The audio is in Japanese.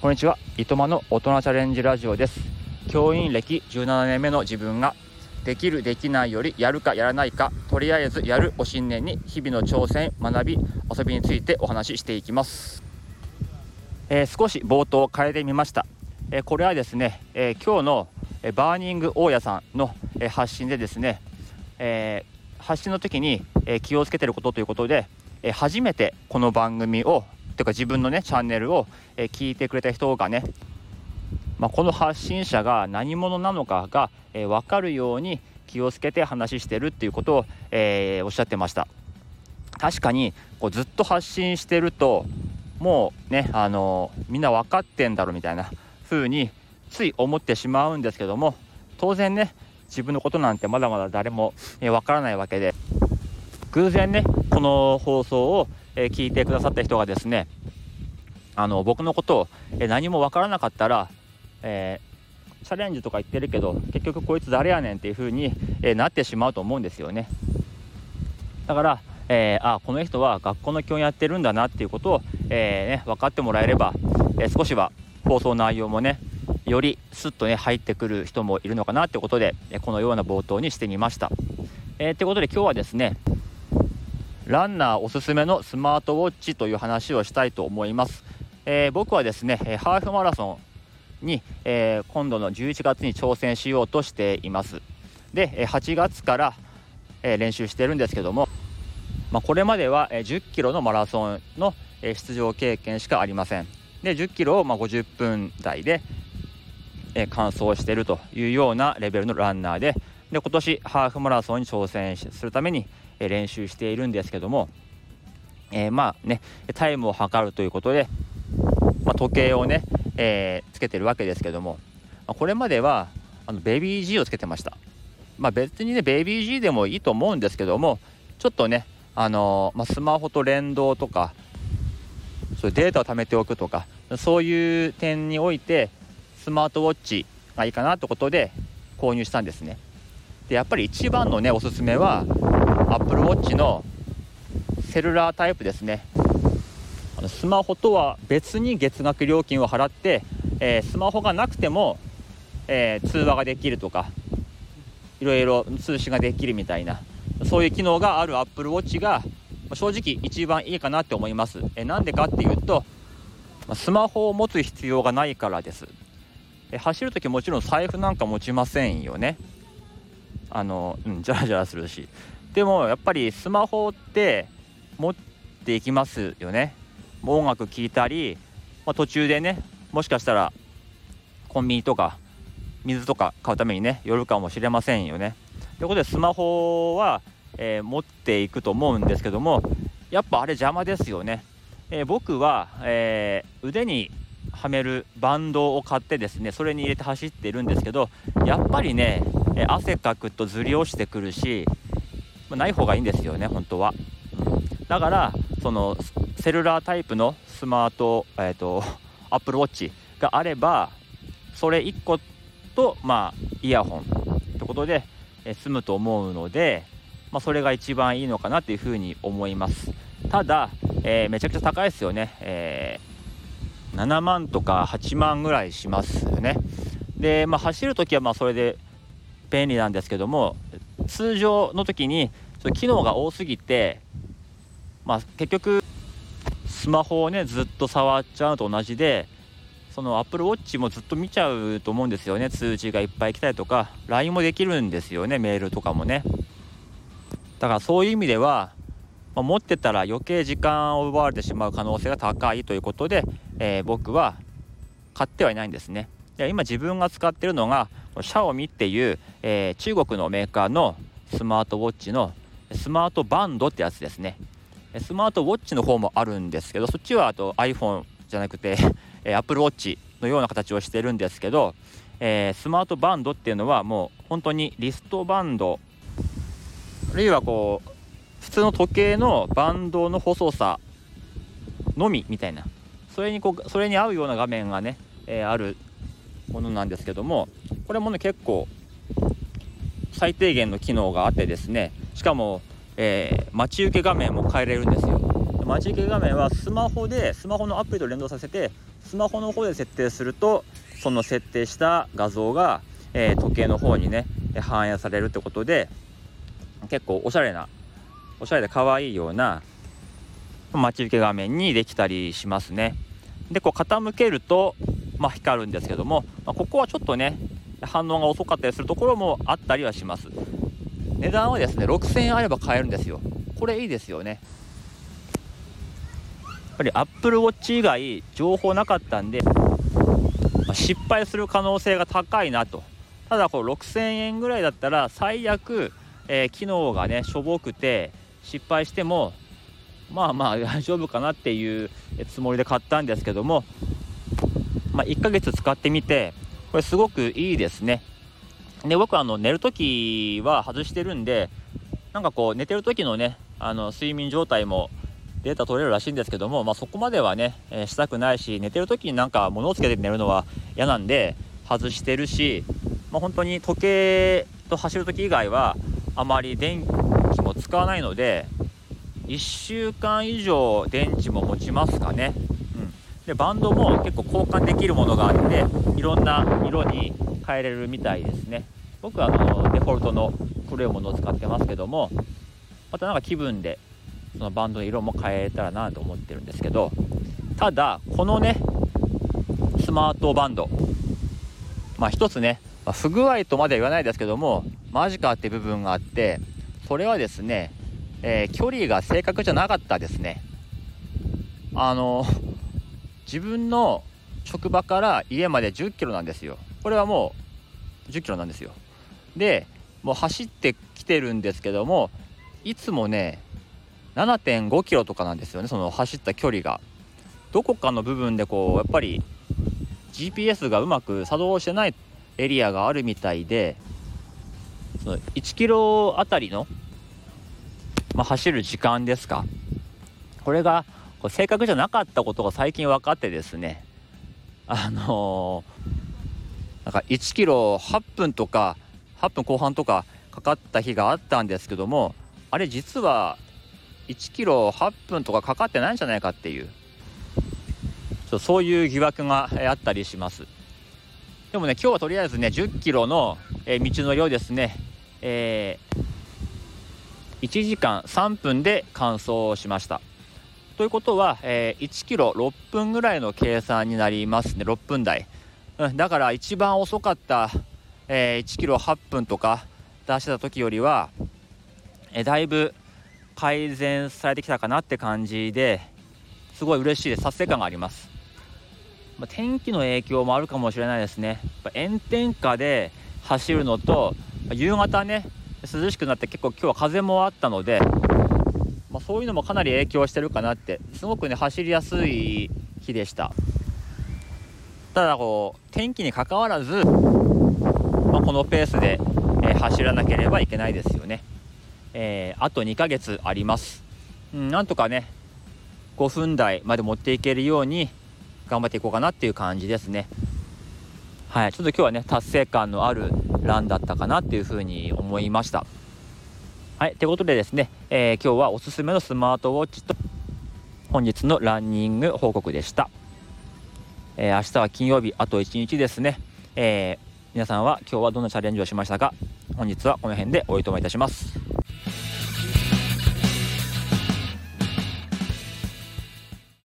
こんにちは。いとまの大人チャレンジラジオです。教員歴17年目の自分ができるできないよりやるかやらないかとりあえずやるを信念に日々の挑戦学び遊びについてお話ししていきます、えー、少し冒頭を変えてみました、えー、これはですね、えー、今日のバーニング大家さんの発信でですね、え発信の時に気をつけてることということで初めてこの番組をというか自分のねチャンネルをえ聞いてくれた人がねまあ、この発信者が何者なのかが、えー、分かるように気をつけて話してるっていうことを、え、おっしゃってました。確かにこうずっと発信してるともうねあのー、みんな分かってんだろみたいな風につい思ってしまうんですけども当然ね自分のことなんてまだまだ誰も、えー、分からないわけで偶然ねこの放送を、え、聞いてくださった人がですねあの僕のことを、え何も分からなかったらえー、チャレンジとか言ってるけど結局こいつ誰やねんっていう風に、えー、なってしまうと思うんですよねだから、えー、あこの人は学校の教員やってるんだなっていうことを、えーね、分かってもらえれば、え少しは放送内容もねよりスッとね入ってくる人もいるのかなってことでこのような冒頭にしてみました。えー、ってことで今日はですねランナーおすすめのスマートウォッチという話をしたいと思います。えー、僕はですねハーフマラソンに、えー、今度の11月に挑戦しようとしていますで8月から、えー、練習してるんですけども、まあ、これまでは10キロのマラソンの出場経験しかありませんで10キロをま50分台で、え完走しているというようなレベルのランナーでで今年ハーフマラソンに挑戦するために、え練習しているんですけども、えー、まあねタイムを測るということで、まあ、時計をねえー、つけてるわけですけども、まあ、これまではあのベビー G をつけてました。まあ、別にねベビー G でもいいと思うんですけどもちょっとねあのー、ま、スマホと連動とかそういうデータを貯めておくとかそういう点においてスマートウォッチがいいかなってことで購入したんですねでやっぱり一番のねおすすめは Apple Watch のセルラータイプですねあのスマホとは別に月額料金を払って、えー、スマホがなくても、えー、通話ができるとかいろいろ通信ができるみたいなそういう機能がある Apple Watch が正直一番いいかなって思います。えなんでかっていうとスマホを持つ必要がないからです。え走る時もちろん財布なんか持ちませんよね。あの、うん、ジャラジャラするし。でもやっぱりスマホって持っていきますよね。音楽聴いたり、まあ、途中でねもしかしたらコンビニとか水とか買うためにね寄るかもしれませんよね。ということでスマホは、えー、持っていくと思うんですけどもやっぱあれ邪魔ですよね。えー、僕は、えー、腕にはめるバンドを買ってですねそれに入れて走っているんですけどやっぱりね、え汗かくとずり落ちてくるし、まあ、ない方がいいんですよね本当は。だからそのセルラータイプのスマート、えーと、アップルウォッチがあればそれ1個と、まあ、イヤホンってことで、え済むと思うので、まあ、それが一番いいのかなっていうふうに思います。ただ、えー、めちゃくちゃ高いですよね、えー、7万とか8万ぐらいしますよね。で、まあ、走るときはまあそれで便利なんですけども通常の時に機能が多すぎてまあ、結局スマホをねずっと触っちゃうと同じでその Apple Watch もずっと見ちゃうと思うんですよね通知がいっぱい来たりとか LINE もできるんですよねメールとかもね。だからそういう意味では、まあ、持ってたら余計時間を奪われてしまう可能性が高いということで、えー、僕は買ってはいないんですね。で今自分が使ってるのがシャオミっていう、えー、中国のメーカーのスマートウォッチのスマートバンドってやつですね。スマートウォッチの方もあるんですけどそっちはあと iPhone じゃなくて Apple Watch のような形をしてるんですけど、えー、スマートバンドっていうのはもう本当にリストバンド。あるいはこう普通の時計のバンドの細さのみみたいな。それにこうそれに合うような画面がね、えー、あるものなんですけどもこれもね結構最低限の機能があってですねしかもえー、待ち受け画面も変えれるんですよ。待ち受け画面はスマホでスマホのアプリと連動させてスマホの方で設定するとその設定した画像が、えー、時計の方にね反映されるってことで結構おしゃれなおしゃれで可愛いような待ち受け画面にできたりしますね。でこう傾けると、まあ、光るんですけども、まあ、ここはちょっとね反応が遅かったりするところもあったりはします。値段はですね6000円あれば買えるんですよ。これいいですよね。やっぱり Apple Watch 以外情報なかったんで、まあ、失敗する可能性が高いなと。ただこう6000円ぐらいだったら最悪、えー、機能がねしょぼくて失敗してもまあまあ大丈夫かなっていうつもりで買ったんですけども、まあ、1ヶ月使ってみてこれすごくいいですね。で僕あの寝るときは外してるんでなんかこう寝てる時のねあの睡眠状態もデータ取れるらしいんですけども、まあ、そこまではね、えー、したくないし寝てる時になんか物をつけて寝るのは嫌なんで外してるし、まあ、本当に時計と走る時以外はあまり電気も使わないので1週間以上電池も持ちますかね、でバンドも結構交換できるものがあっていろんな色に変えれるみたいですね僕はあのデフォルトの黒いものを使ってますけどもまたなんか気分でそのバンドの色も変えたらなと思ってるんですけどただこのねスマートバンドまあ一つね、まあ、不具合とまでは言わないですけどもマジかって部分があってそれはですねえー、距離が正確じゃなかったですね。あの自分の職場から家まで10キロなんですよ。これはもう10キロなんですよ。で、もう走ってきてるんですけども、いつもね、7.5キロとかなんですよね、その走った距離が。どこかの部分でこう、やっぱり GPS がうまく作動してないエリアがあるみたいで、その1キロあたりのまあ、走る時間ですかこれがこれ正確じゃなかったことが最近分かってですねあのー、なんか1キロ8分とか8分後半とかかかった日があったんですけどもあれ実は1キロ8分とかかかってないんじゃないかっていうそういう疑惑があったりします。でもね今日はとりあえずね10キロの道のりをですね、えー1時間3分で完走しました。ということは、えー、1キロ6分ぐらいの計算になりますね。6分台、うん、だから一番遅かった、えー、1キロ8分とか出してた時よりは、えー、だいぶ改善されてきたかなって感じですごい嬉しいです。達成感があります、まあ、天気の影響もあるかもしれないですね。炎天下で走るのと夕方ね涼しくなって結構今日は風もあったので、まあ、そういうのもかなり影響してるかなって。すごくね走りやすい日でした。ただこう天気にかかわらず、まあ、このペースで、え、走らなければいけないですよね、えー、あと2ヶ月あります、うん、なんとかね5分台まで持っていけるように頑張っていこうかなっていう感じですね。はいちょっと今日はね達成感のあるランだったかなっていうふうに思いました。はい、ということでですね、えー、今日はおすすめのスマートウォッチと本日のランニング報告でした。えー、明日は金曜日、あと1日ですね。えー、皆さんは今日はどんなチャレンジをしましたか？本日はこの辺でおいとまいたします。